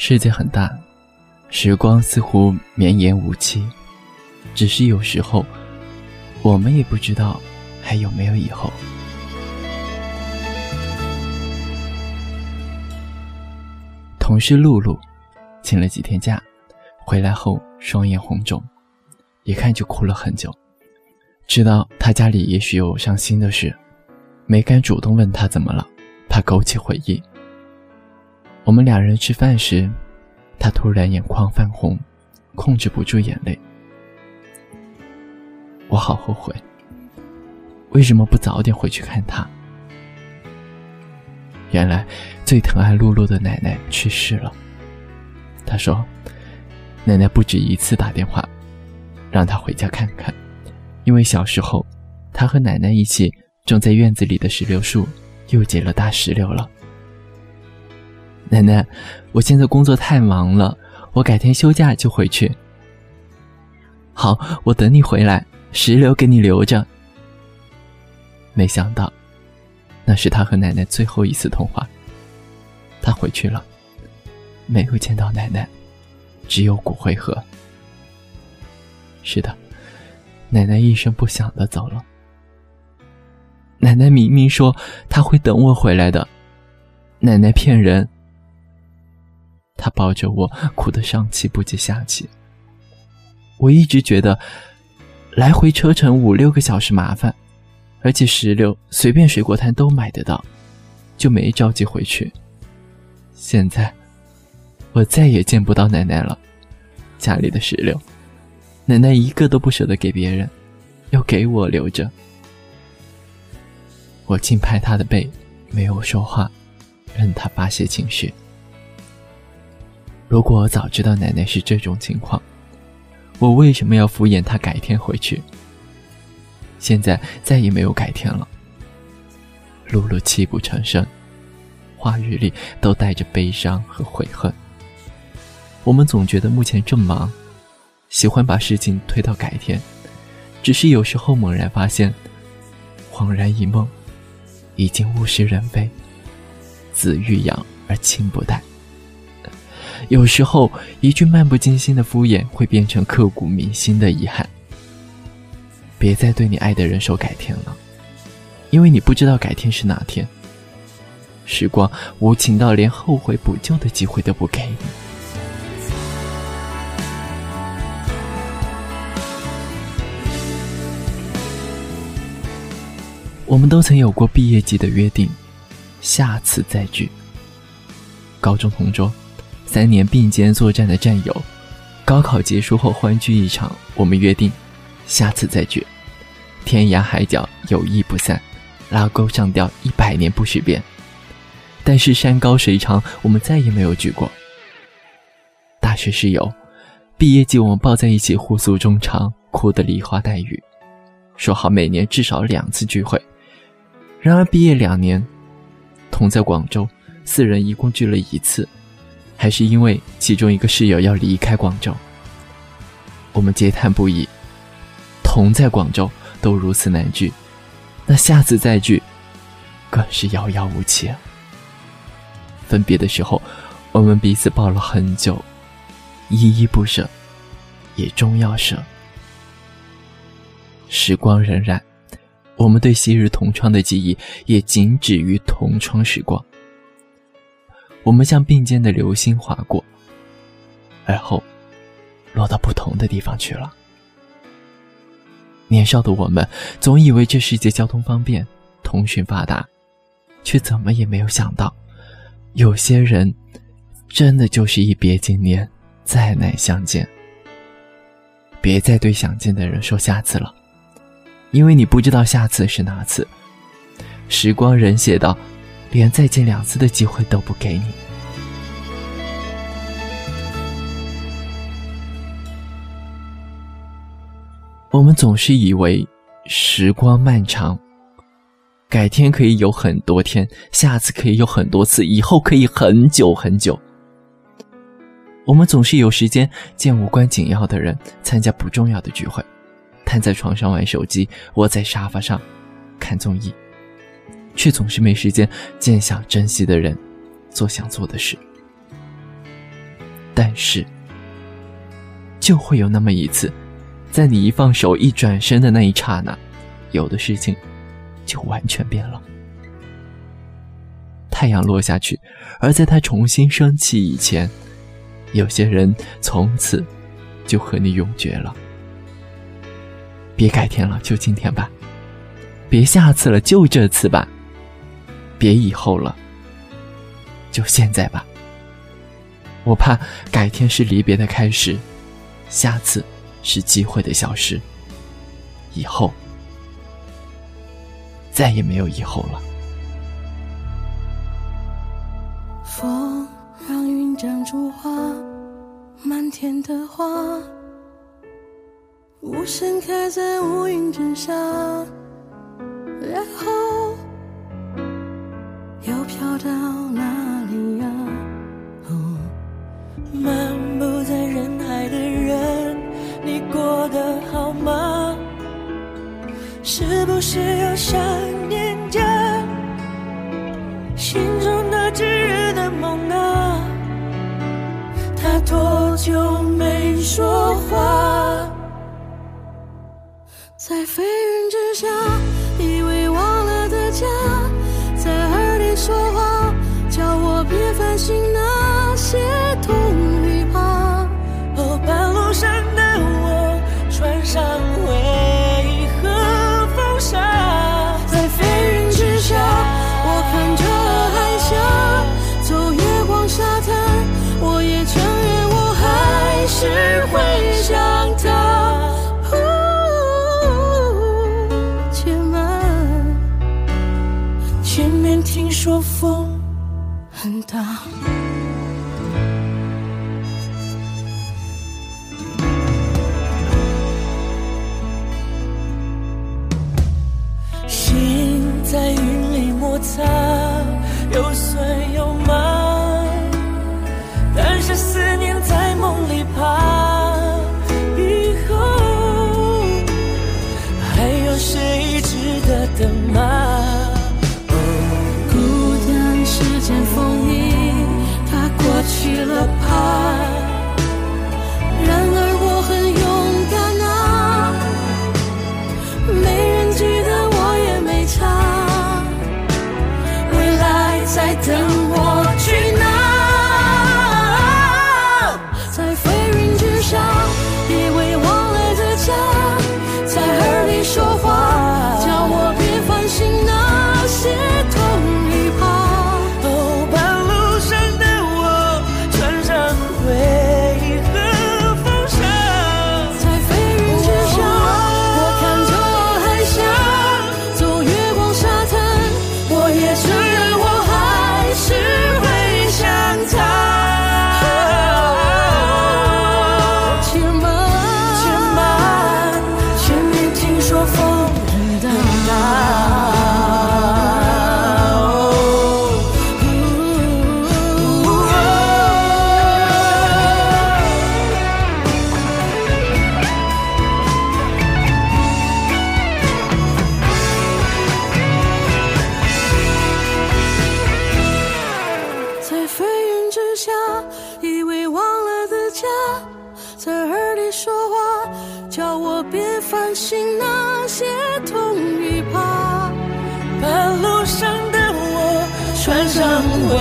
世界很大，时光似乎绵延无期，只是有时候，我们也不知道还有没有以后。同事露露，请了几天假，回来后双眼红肿，一看就哭了很久。知道他家里也许有伤心的事，没敢主动问他怎么了，怕勾起回忆。我们两人吃饭时，他突然眼眶泛红，控制不住眼泪。我好后悔，为什么不早点回去看他？原来，最疼爱露露的奶奶去世了。他说，奶奶不止一次打电话，让他回家看看，因为小时候，他和奶奶一起种在院子里的石榴树又结了大石榴了。奶奶，我现在工作太忙了，我改天休假就回去。好，我等你回来，石榴给你留着。没想到。那是他和奶奶最后一次通话。他回去了，没有见到奶奶，只有骨灰盒。是的，奶奶一声不响的走了。奶奶明明说她会等我回来的，奶奶骗人。他抱着我，哭得上气不接下气。我一直觉得，来回车程五六个小时麻烦。而且石榴随便水果摊都买得到，就没着急回去。现在，我再也见不到奶奶了。家里的石榴，奶奶一个都不舍得给别人，要给我留着。我轻拍她的背，没有说话，任她发泄情绪。如果我早知道奶奶是这种情况，我为什么要敷衍她改天回去？现在再也没有改天了。露露泣不成声，话语里都带着悲伤和悔恨。我们总觉得目前正忙，喜欢把事情推到改天，只是有时候猛然发现，恍然一梦，已经物是人非，子欲养而亲不待。有时候一句漫不经心的敷衍，会变成刻骨铭心的遗憾。别再对你爱的人说改天了，因为你不知道改天是哪天。时光无情到连后悔补救的机会都不给你。我们都曾有过毕业季的约定，下次再聚。高中同桌，三年并肩作战的战友，高考结束后欢聚一场，我们约定。下次再聚，天涯海角友谊不散，拉钩上吊一百年不许变。但是山高水长，我们再也没有聚过。大学室友，毕业季我们抱在一起互诉衷肠，哭得梨花带雨，说好每年至少两次聚会。然而毕业两年，同在广州，四人一共聚了一次，还是因为其中一个室友要离开广州。我们嗟叹不已。同在广州都如此难聚，那下次再聚，更是遥遥无期。分别的时候，我们彼此抱了很久，依依不舍，也终要舍。时光荏苒，我们对昔日同窗的记忆也仅止于同窗时光。我们像并肩的流星划过，而后落到不同的地方去了。年少的我们总以为这世界交通方便，通讯发达，却怎么也没有想到，有些人真的就是一别经年，再难相见。别再对想见的人说下次了，因为你不知道下次是哪次。时光人写道，连再见两次的机会都不给你。我们总是以为时光漫长，改天可以有很多天，下次可以有很多次，以后可以很久很久。我们总是有时间见无关紧要的人，参加不重要的聚会，瘫在床上玩手机，窝在沙发上看综艺，却总是没时间见想珍惜的人，做想做的事。但是，就会有那么一次，在你一放手、一转身的那一刹那，有的事情就完全变了。太阳落下去，而在它重新升起以前，有些人从此就和你永绝了。别改天了，就今天吧；别下次了，就这次吧；别以后了，就现在吧。我怕改天是离别的开始，下次是机会的消失，以后再也没有以后了。风让云长出花，漫天的花，无声开在乌云之下，然后又飘到哪里呀？漫步在人海的人，你过得好吗？是不是又想念家心中那炙热的梦啊？他多久没说话？在飞说风很大。心在云里摩擦，有碎那些痛与怕。半路上的我，穿上盔